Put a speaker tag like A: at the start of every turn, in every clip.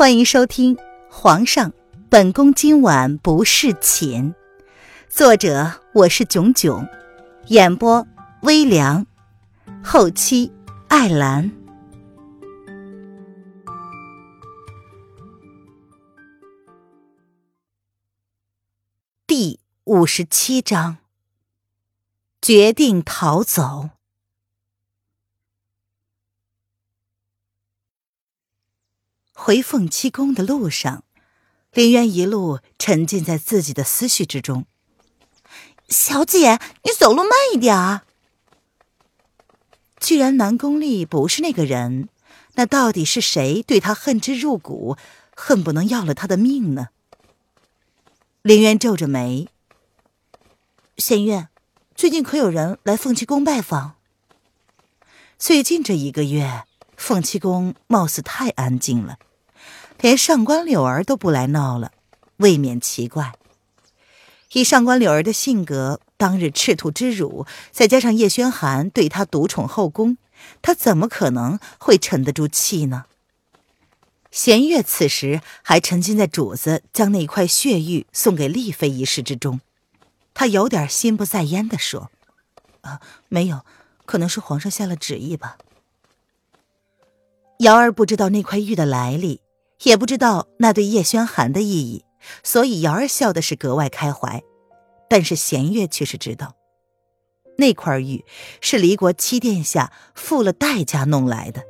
A: 欢迎收听《皇上，本宫今晚不侍寝》，作者我是囧囧，演播微凉，后期艾兰。第五十七章，决定逃走。回凤栖宫的路上，林渊一路沉浸在自己的思绪之中。小姐，你走路慢一点啊！既然南宫丽不是那个人，那到底是谁对他恨之入骨，恨不能要了他的命呢？林渊皱着眉。仙月，最近可有人来凤栖宫拜访？最近这一个月，凤栖宫貌似太安静了。连上官柳儿都不来闹了，未免奇怪。以上官柳儿的性格，当日赤兔之辱，再加上叶轩寒对她独宠后宫，她怎么可能会沉得住气呢？弦月此时还沉浸在主子将那块血玉送给丽妃一事之中，他有点心不在焉地说：“啊，没有，可能是皇上下了旨意吧。”瑶儿不知道那块玉的来历。也不知道那对叶轩寒的意义，所以瑶儿笑的是格外开怀。但是弦月却是知道，那块玉是离国七殿下付了代价弄来的，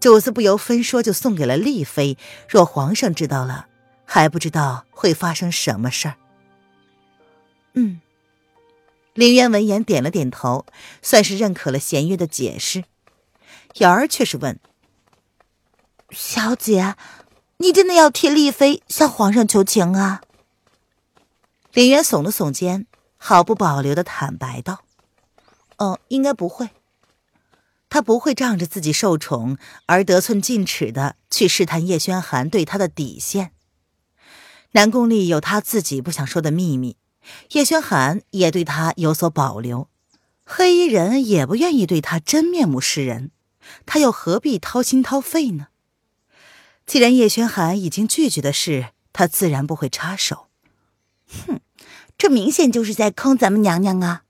A: 主子不由分说就送给了丽妃。若皇上知道了，还不知道会发生什么事儿。嗯，林渊闻言点了点头，算是认可了弦月的解释。瑶儿却是问。小姐，你真的要替丽妃向皇上求情啊？林渊耸了耸肩，毫不保留的坦白道：“哦，应该不会。他不会仗着自己受宠而得寸进尺的去试探叶轩寒对他的底线。南宫丽有他自己不想说的秘密，叶轩寒也对他有所保留，黑衣人也不愿意对他真面目示人，他又何必掏心掏肺呢？”既然叶轩寒已经拒绝的事，他自然不会插手。哼，这明显就是在坑咱们娘娘啊！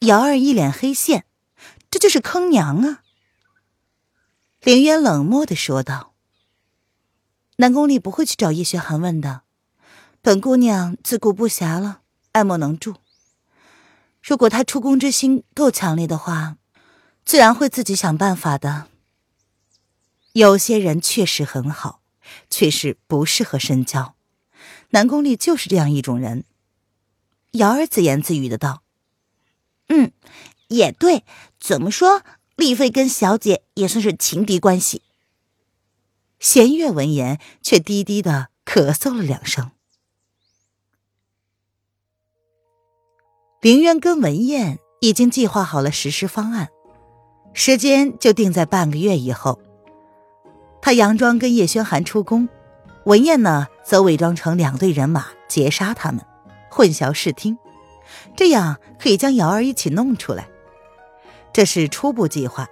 A: 瑶儿一脸黑线，这就是坑娘啊！凌渊冷漠的说道：“南宫丽不会去找叶轩寒问的，本姑娘自顾不暇了，爱莫能助。如果他出宫之心够强烈的话，自然会自己想办法的。”有些人确实很好，却是不适合深交。南宫丽就是这样一种人。瑶儿自言自语的道：“嗯，也对。怎么说，丽妃跟小姐也算是情敌关系。”弦月闻言，却低低的咳嗽了两声。凌渊跟文燕已经计划好了实施方案，时间就定在半个月以后。他佯装跟叶轩寒出宫，文燕呢则伪装成两队人马截杀他们，混淆视听，这样可以将瑶儿一起弄出来。这是初步计划，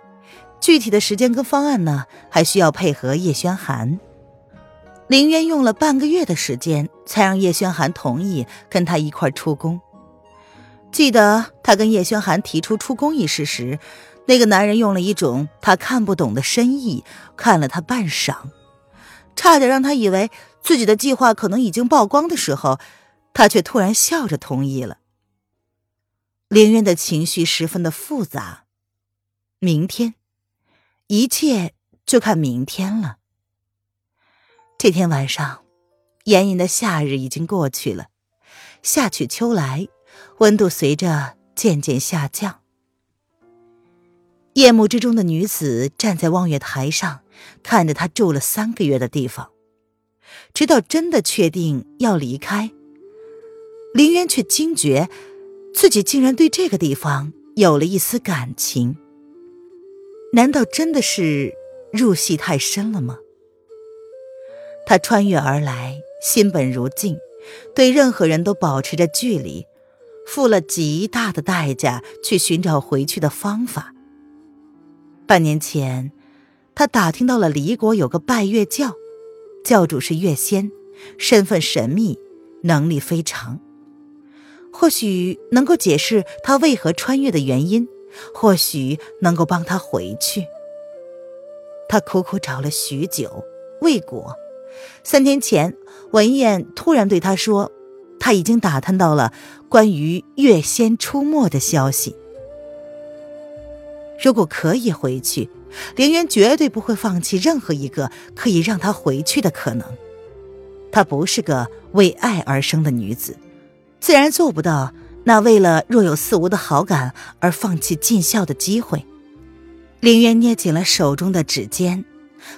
A: 具体的时间跟方案呢还需要配合叶轩寒。林渊用了半个月的时间，才让叶轩寒同意跟他一块出宫。记得他跟叶轩寒提出出宫一事时。那个男人用了一种他看不懂的深意看了他半晌，差点让他以为自己的计划可能已经曝光的时候，他却突然笑着同意了。凌渊的情绪十分的复杂，明天，一切就看明天了。这天晚上，炎炎的夏日已经过去了，夏去秋来，温度随着渐渐下降。夜幕之中的女子站在望月台上，看着他住了三个月的地方，直到真的确定要离开，林渊却惊觉自己竟然对这个地方有了一丝感情。难道真的是入戏太深了吗？他穿越而来，心本如镜，对任何人都保持着距离，付了极大的代价去寻找回去的方法。半年前，他打听到了离国有个拜月教，教主是月仙，身份神秘，能力非常，或许能够解释他为何穿越的原因，或许能够帮他回去。他苦苦找了许久，未果。三天前，文燕突然对他说，他已经打探到了关于月仙出没的消息。如果可以回去，凌渊绝对不会放弃任何一个可以让他回去的可能。她不是个为爱而生的女子，自然做不到那为了若有似无的好感而放弃尽孝的机会。凌渊捏紧了手中的指尖，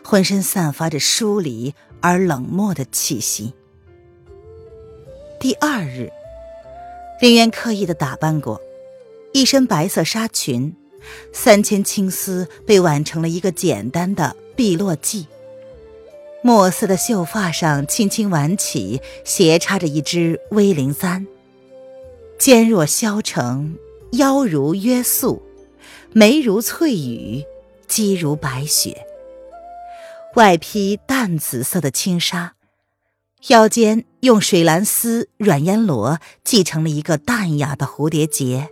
A: 浑身散发着疏离而冷漠的气息。第二日，林渊刻意的打扮过，一身白色纱裙。三千青丝被挽成了一个简单的碧落髻，墨色的秀发上轻轻挽起，斜插着一支威灵簪。肩若削成，腰如约素，眉如翠羽，肌如白雪。外披淡紫色的轻纱，腰间用水蓝丝软烟罗系成了一个淡雅的蝴蝶结。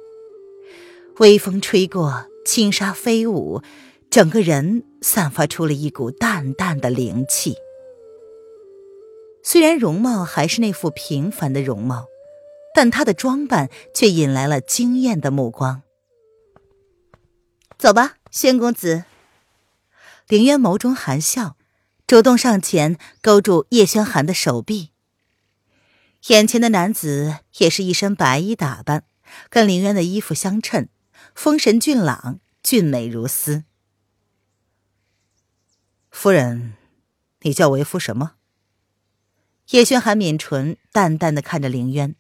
A: 微风吹过，轻纱飞舞，整个人散发出了一股淡淡的灵气。虽然容貌还是那副平凡的容貌，但她的装扮却引来了惊艳的目光。走吧，轩公子。凌渊眸中含笑，主动上前勾住叶轩寒的手臂。眼前的男子也是一身白衣打扮，跟凌渊的衣服相衬。风神俊朗，俊美如斯。
B: 夫人，你叫为夫什么？
A: 叶轩寒抿唇，淡淡的看着凌渊，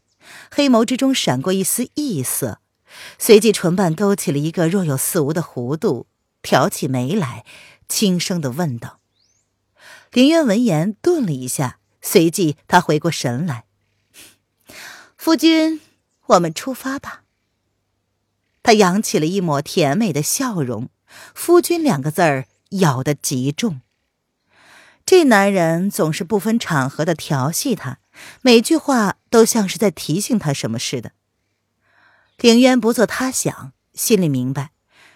A: 黑眸之中闪过一丝异色，随即唇瓣勾起了一个若有似无的弧度，挑起眉来，轻声的问道。凌渊闻言顿了一下，随即他回过神来：“夫君，我们出发吧。”他扬起了一抹甜美的笑容，“夫君”两个字儿咬得极重。这男人总是不分场合的调戏她，每句话都像是在提醒她什么似的。凌渊不做他想，心里明白，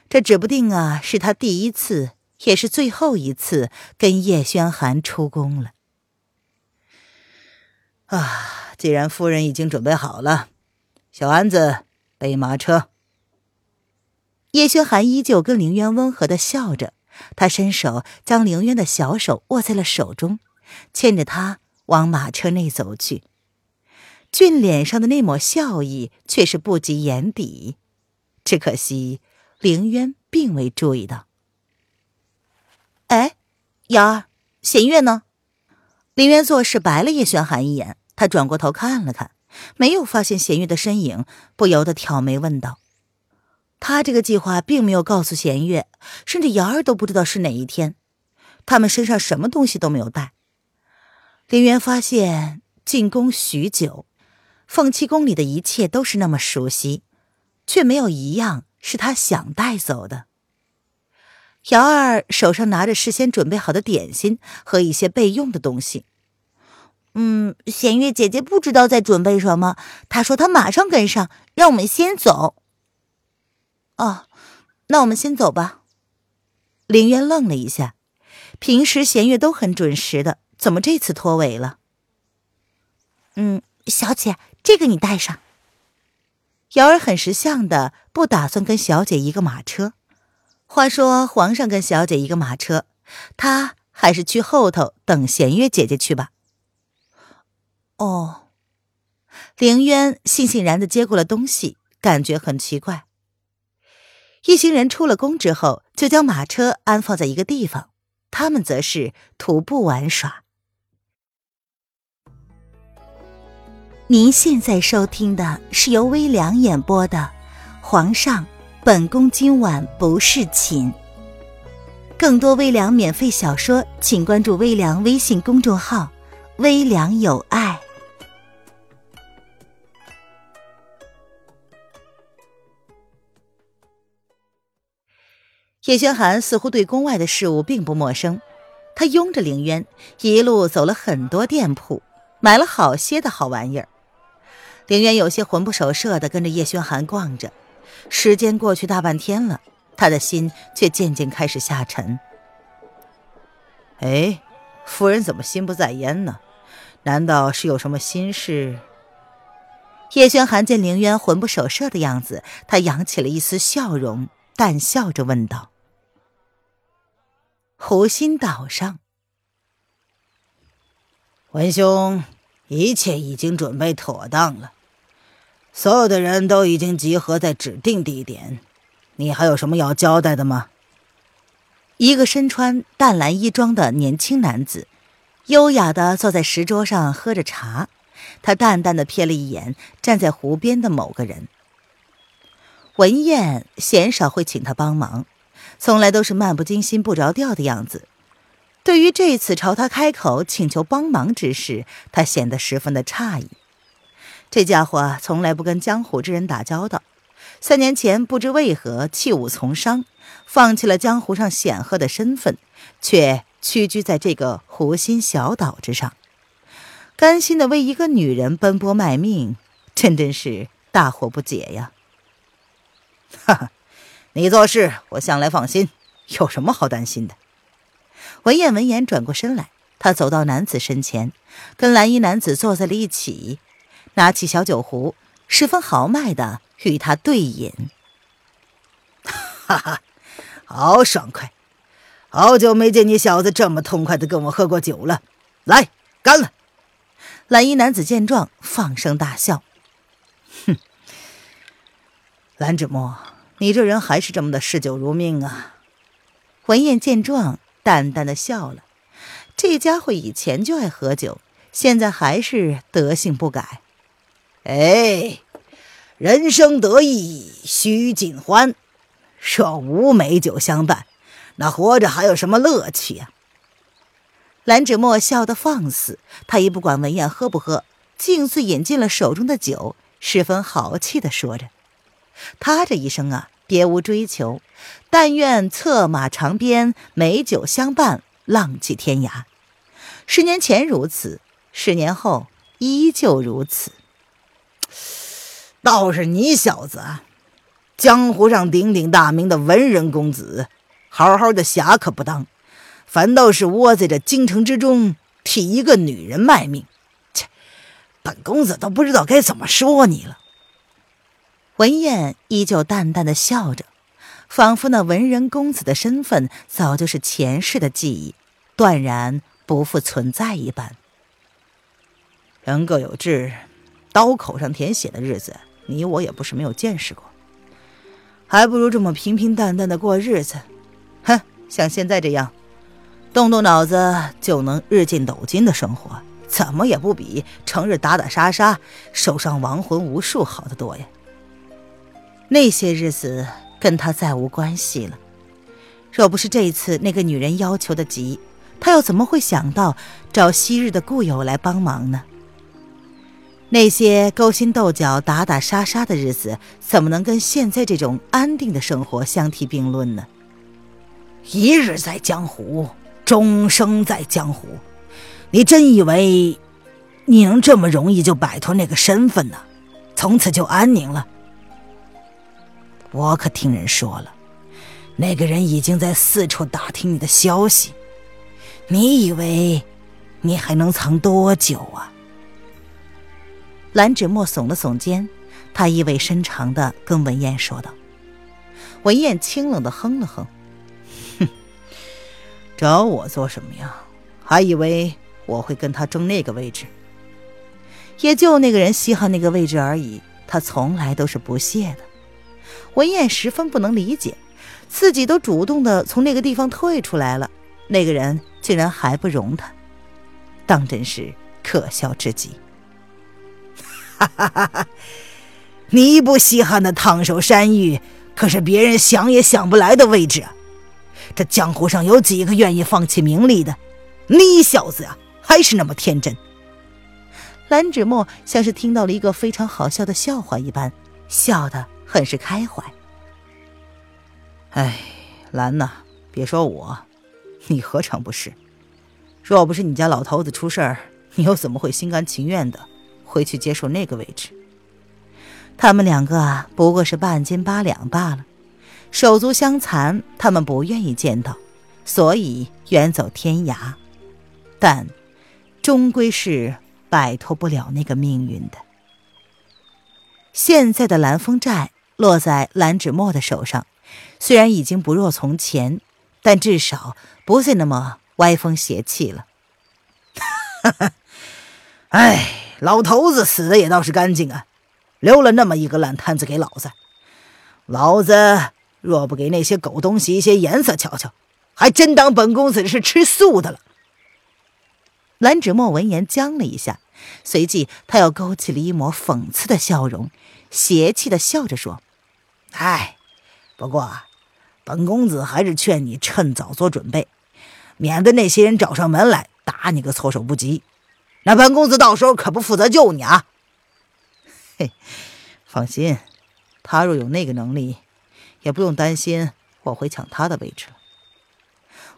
A: 这指不定啊，是他第一次，也是最后一次跟叶轩寒出宫了。
B: 啊，既然夫人已经准备好了，小安子备马车。
A: 叶轩寒依旧跟凌渊温和的笑着，他伸手将凌渊的小手握在了手中，牵着他往马车内走去。俊脸上的那抹笑意却是不及眼底，只可惜凌渊并未注意到。哎，瑶儿，弦月呢？凌渊做事白了叶轩寒一眼，他转过头看了看，没有发现弦月的身影，不由得挑眉问道。他这个计划并没有告诉弦月，甚至瑶儿都不知道是哪一天。他们身上什么东西都没有带。林渊发现进宫许久，凤栖宫里的一切都是那么熟悉，却没有一样是他想带走的。瑶儿手上拿着事先准备好的点心和一些备用的东西。嗯，弦月姐姐不知道在准备什么，她说她马上跟上，让我们先走。哦，那我们先走吧。凌渊愣了一下，平时弦月都很准时的，怎么这次拖尾了？嗯，小姐，这个你带上。瑶儿很识相的，不打算跟小姐一个马车。话说皇上跟小姐一个马车，她还是去后头等弦月姐姐去吧。哦，凌渊悻悻然的接过了东西，感觉很奇怪。一行人出了宫之后，就将马车安放在一个地方，他们则是徒步玩耍。您现在收听的是由微凉演播的《皇上，本宫今晚不侍寝》。更多微凉免费小说，请关注微凉微信公众号“微凉有爱”。叶轩寒似乎对宫外的事物并不陌生，他拥着凌渊，一路走了很多店铺，买了好些的好玩意儿。凌渊有些魂不守舍的跟着叶轩寒逛着，时间过去大半天了，他的心却渐渐开始下沉。
B: 哎，夫人怎么心不在焉呢？难道是有什么心事？
A: 叶轩寒见凌渊魂不守舍的样子，他扬起了一丝笑容，淡笑着问道：“湖心岛上，
B: 文兄，一切已经准备妥当了，所有的人都已经集合在指定地点，你还有什么要交代的吗？”
A: 一个身穿淡蓝衣装的年轻男子，优雅的坐在石桌上喝着茶。他淡淡的瞥了一眼站在湖边的某个人。文燕鲜少会请他帮忙，从来都是漫不经心、不着调的样子。对于这次朝他开口请求帮忙之事，他显得十分的诧异。这家伙从来不跟江湖之人打交道，三年前不知为何弃武从商，放弃了江湖上显赫的身份，却屈居在这个湖心小岛之上。甘心的为一个女人奔波卖命，真真是大惑不解呀！
B: 哈哈，你做事我向来放心，有什么好担心的？
A: 文燕闻言转过身来，他走到男子身前，跟蓝衣男子坐在了一起，拿起小酒壶，十分豪迈的与他对饮。
B: 哈哈，好爽快！好久没见你小子这么痛快的跟我喝过酒了，来，干了！
A: 蓝衣男子见状，放声大笑：“
B: 哼，蓝芷墨，你这人还是这么的嗜酒如命啊！”
A: 文燕见状，淡淡的笑了。这家伙以前就爱喝酒，现在还是德性不改。
B: 哎，人生得意须尽欢，若无美酒相伴，那活着还有什么乐趣呀？
A: 蓝芷墨笑得放肆，他也不管文燕喝不喝，径自饮尽了手中的酒，十分豪气地说着：“他这一生啊，别无追求，但愿策马长鞭，美酒相伴，浪迹天涯。十年前如此，十年后依旧如此。
B: 倒是你小子，江湖上鼎鼎大名的文人公子，好好的侠可不当。”反倒是窝在这京城之中，替一个女人卖命，切！本公子都不知道该怎么说你了。
A: 文燕依旧淡淡的笑着，仿佛那文人公子的身份早就是前世的记忆，断然不复存在一般。
B: 人各有志，刀口上舔血的日子，你我也不是没有见识过，还不如这么平平淡淡的过日子。哼，像现在这样。动动脑子就能日进斗金的生活，怎么也不比成日打打杀杀、手上亡魂无数好得多呀。
A: 那些日子跟他再无关系了。若不是这次那个女人要求的急，他又怎么会想到找昔日的故友来帮忙呢？那些勾心斗角、打打杀杀的日子，怎么能跟现在这种安定的生活相提并论呢？
B: 一日在江湖。终生在江湖，你真以为你能这么容易就摆脱那个身份呢？从此就安宁了？我可听人说了，那个人已经在四处打听你的消息。你以为你还能藏多久啊？
A: 蓝芷墨耸了耸肩，他意味深长的跟文燕说道。文燕清冷的哼了哼哼。
B: 找我做什么呀？还以为我会跟他争那个位置？
A: 也就那个人稀罕那个位置而已。他从来都是不屑的。文燕十分不能理解，自己都主动的从那个地方退出来了，那个人竟然还不容他，当真是可笑至极。
B: 哈哈哈哈！你不稀罕的烫手山芋，可是别人想也想不来的位置啊！这江湖上有几个愿意放弃名利的？你小子啊，还是那么天真。
A: 蓝芷墨像是听到了一个非常好笑的笑话一般，笑得很是开怀。
B: 哎，兰呐，别说我，你何尝不是？
A: 若不是你家老头子出事儿，你又怎么会心甘情愿的回去接受那个位置？他们两个不过是半斤八两罢了，手足相残，他们不愿意见到，所以远走天涯。但，终归是摆脱不了那个命运的。现在的蓝风寨落在蓝芷墨的手上，虽然已经不若从前，但至少不再那么歪风邪气了。
B: 哈哈，哎，老头子死的也倒是干净啊，留了那么一个烂摊子给老子。老子若不给那些狗东西一些颜色瞧瞧，还真当本公子是吃素的了。
A: 蓝芷墨闻言僵了一下。随即，他又勾起了一抹讽刺的笑容，邪气的笑着说：“
B: 哎，不过，本公子还是劝你趁早做准备，免得那些人找上门来打你个措手不及。那本公子到时候可不负责救你啊！”
A: 嘿，放心，他若有那个能力，也不用担心我会抢他的位置。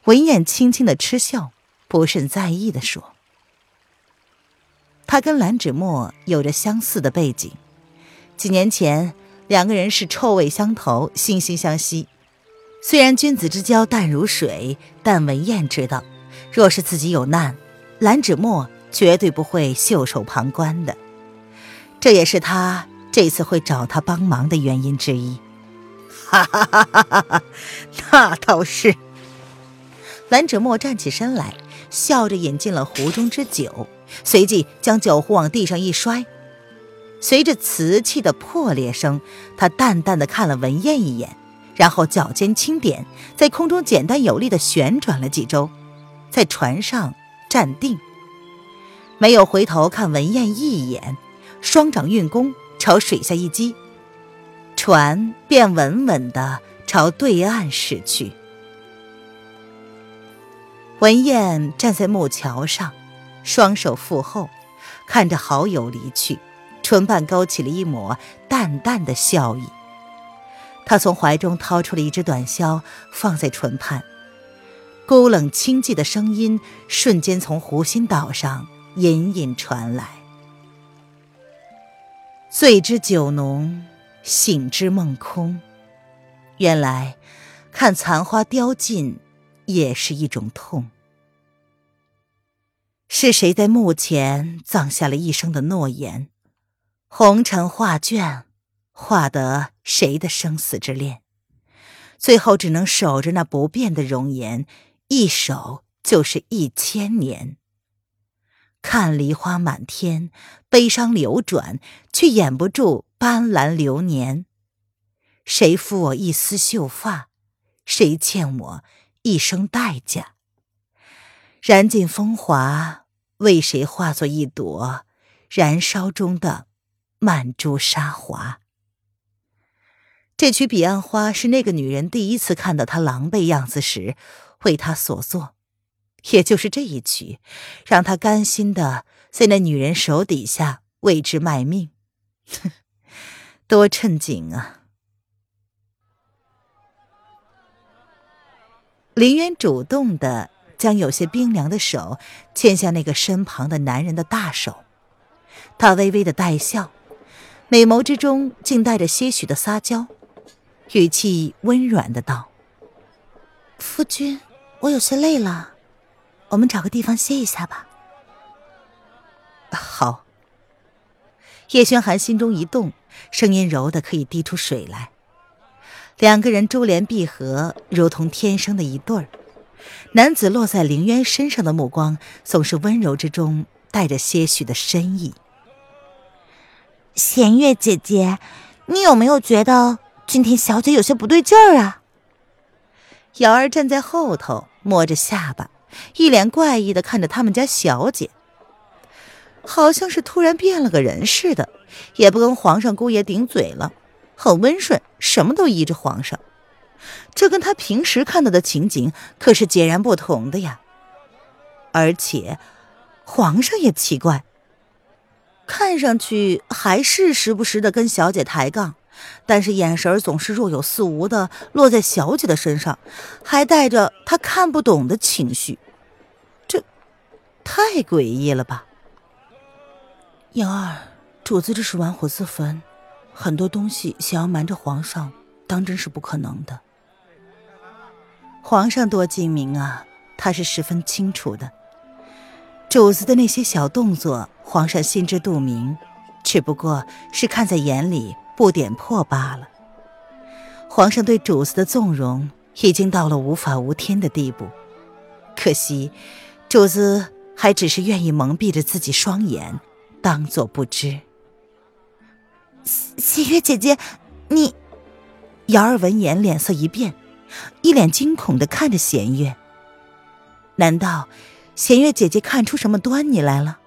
A: 文燕轻轻的嗤笑，不甚在意的说。他跟蓝芷墨有着相似的背景，几年前两个人是臭味相投、惺惺相惜。虽然君子之交淡如水，但文燕知道，若是自己有难，蓝芷墨绝对不会袖手旁观的。这也是他这次会找他帮忙的原因之一。
B: 哈哈哈哈哈！那倒是。
A: 蓝芷墨站起身来，笑着饮进了壶中之酒。随即将酒壶往地上一摔，随着瓷器的破裂声，他淡淡的看了文燕一眼，然后脚尖轻点，在空中简单有力的旋转了几周，在船上站定，没有回头看文燕一眼，双掌运功朝水下一击，船便稳稳的朝对岸驶去。文燕站在木桥上。双手负后，看着好友离去，唇瓣勾起了一抹淡淡的笑意。他从怀中掏出了一支短箫，放在唇畔，孤冷清寂的声音瞬间从湖心岛上隐隐传来：“醉之酒浓，醒之梦空。原来，看残花凋尽，也是一种痛。”是谁在墓前葬下了一生的诺言？红尘画卷，画得谁的生死之恋？最后只能守着那不变的容颜，一守就是一千年。看梨花满天，悲伤流转，却掩不住斑斓流年。谁负我一丝秀发？谁欠我一生代价？燃尽风华。为谁化作一朵燃烧中的曼珠沙华？这曲《彼岸花》是那个女人第一次看到他狼狈样子时为他所作，也就是这一曲，让他甘心的在那女人手底下为之卖命，多趁景啊！林渊主动的。将有些冰凉的手牵向那个身旁的男人的大手，他微微的带笑，美眸之中竟带着些许的撒娇，语气温软的道：“夫君，我有些累了，我们找个地方歇一下吧。”好。叶轩寒心中一动，声音柔的可以滴出水来。两个人珠联璧合，如同天生的一对儿。男子落在凌渊身上的目光，总是温柔之中带着些许的深意。
C: 弦月姐姐，你有没有觉得今天小姐有些不对劲儿啊？
A: 瑶儿站在后头，摸着下巴，一脸怪异的看着他们家小姐，好像是突然变了个人似的，也不跟皇上姑爷顶嘴了，很温顺，什么都依着皇上。这跟他平时看到的情景可是截然不同的呀！而且，皇上也奇怪，看上去还是时不时的跟小姐抬杠，但是眼神总是若有似无的落在小姐的身上，还带着她看不懂的情绪。这，太诡异了吧？
B: 燕儿，主子这是玩火自焚，很多东西想要瞒着皇上，当真是不可能的。
A: 皇上多精明啊，他是十分清楚的。主子的那些小动作，皇上心知肚明，只不过是看在眼里不点破罢了。皇上对主子的纵容已经到了无法无天的地步，可惜主子还只是愿意蒙蔽着自己双眼，当做不知。
C: 喜月姐姐，你……
A: 瑶儿闻言脸色一变，一脸惊恐的看着弦月。难道？弦月姐姐看出什么端倪来了？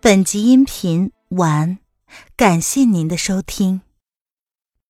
A: 本集音频完，感谢您的收听。